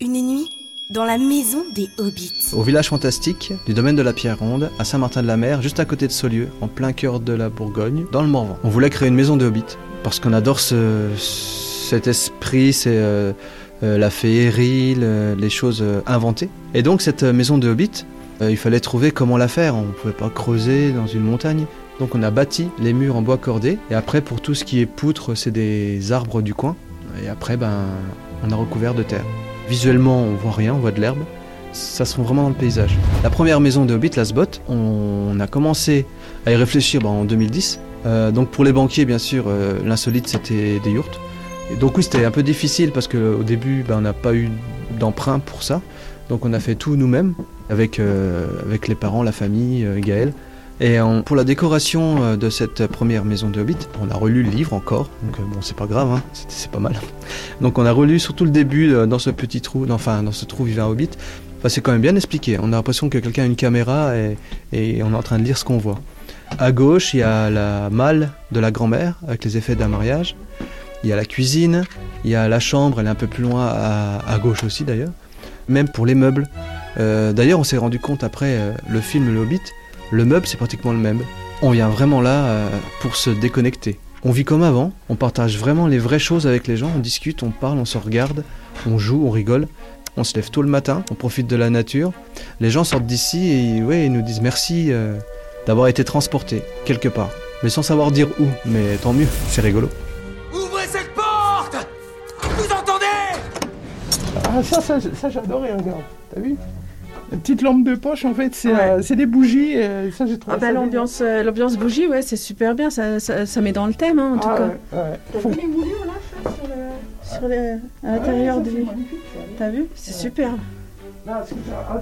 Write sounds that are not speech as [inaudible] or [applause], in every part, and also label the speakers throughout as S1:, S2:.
S1: Une nuit dans la maison des hobbits.
S2: Au village fantastique du domaine de la Pierre Ronde, à Saint-Martin-de-la-Mer, juste à côté de Saulieu, en plein cœur de la Bourgogne, dans le Morvan. On voulait créer une maison de hobbits parce qu'on adore ce, cet esprit, c'est euh, euh, la féerie, le- les choses euh, inventées. Et donc cette euh, maison de hobbits, euh, il fallait trouver comment la faire. On ne pouvait pas creuser dans une montagne. Donc on a bâti les murs en bois cordé. Et après, pour tout ce qui est poutre, c'est des arbres du coin. Et après, ben, on a recouvert de terre. Visuellement, on voit rien, on voit de l'herbe. Ça se trouve vraiment dans le paysage. La première maison de Hobbit, la Sbot, on a commencé à y réfléchir ben, en 2010. Euh, donc pour les banquiers, bien sûr, euh, l'insolite, c'était des yurts. Et donc oui, c'était un peu difficile parce qu'au début, ben, on n'a pas eu d'emprunt pour ça. Donc on a fait tout nous-mêmes, avec, euh, avec les parents, la famille, Gaël. Et pour la décoration euh, de cette première maison de Hobbit, on a relu le livre encore. Donc euh, bon, c'est pas grave, hein, c'est- pas mal. Donc on a relu surtout le début euh, dans ce petit trou, enfin dans ce trou vivait un Hobbit. C'est quand même bien expliqué. On a l'impression que quelqu'un a une caméra et, on est en train de lire ce qu'on voit. À gauche, il y a la malle de la grand-mère avec les effets d'un mariage. Il y a la cuisine, il y a la chambre, elle est un peu plus loin à, gauche aussi d'ailleurs. Même pour les meubles. D'ailleurs, on s'est rendu compte après le film Le Hobbit, le meuble c'est pratiquement le même. On vient vraiment là euh, pour se déconnecter. On vit comme avant, on partage vraiment les vraies choses avec les gens, on discute, on parle, on se regarde, on joue, on rigole. On se lève tôt le matin, on profite de la nature. Les gens sortent d'ici et ouais, ils nous disent merci euh, d'avoir été transportés quelque part. Mais sans savoir dire où. Mais tant mieux, c'est rigolo.
S3: Ouvrez cette porte Vous entendez?
S4: Ah, ça, ça, ça j'adorais, regarde. T'as vu? Petite lampe de poche, en fait, c'est
S5: Ouais.
S4: euh, c'est des bougies. et ça, j'ai trouvé
S5: Ah bah l'ambiance, euh, l'ambiance bougie, ouais, c'est super bien, ça, ça, ça met dans le thème, hein, en tout
S4: Ah,
S5: cas.
S4: ouais, ouais. Faut-
S5: les moulures là, sur, le, sur le- à l'intérieur du. T'as vu? C'est superbe.
S4: Ah,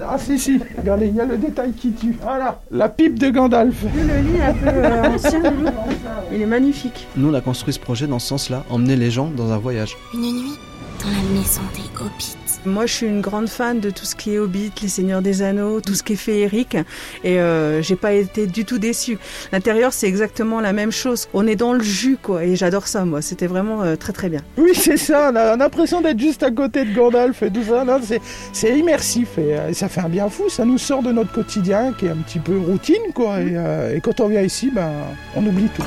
S4: ah, si, si, regardez, il y a le détail qui tue. Voilà, la pipe de Gandalf.
S5: Vu le lit un peu euh, [laughs] ancien, Lulu il est magnifique.
S2: Nous, on a construit ce projet dans ce sens-là, emmener les gens dans un voyage.
S1: Une nuit dans la maison des hobbits.
S5: Moi, je suis une grande fan de tout ce qui est Hobbit, les Seigneurs des Anneaux, tout ce qui est féerique, et euh, j'ai pas été du tout déçue. L'intérieur, c'est exactement la même chose. On est dans le jus, quoi, et j'adore ça, moi. C'était vraiment euh, très très bien.
S4: Oui, c'est ça, on a l'impression d'être juste à côté de Gandalf et tout ça. C'est- immersif et, euh, ça fait un bien fou. Ça nous sort de notre quotidien qui est un petit peu routine, quoi. Et, et quand on vient ici, ben, on oublie tout.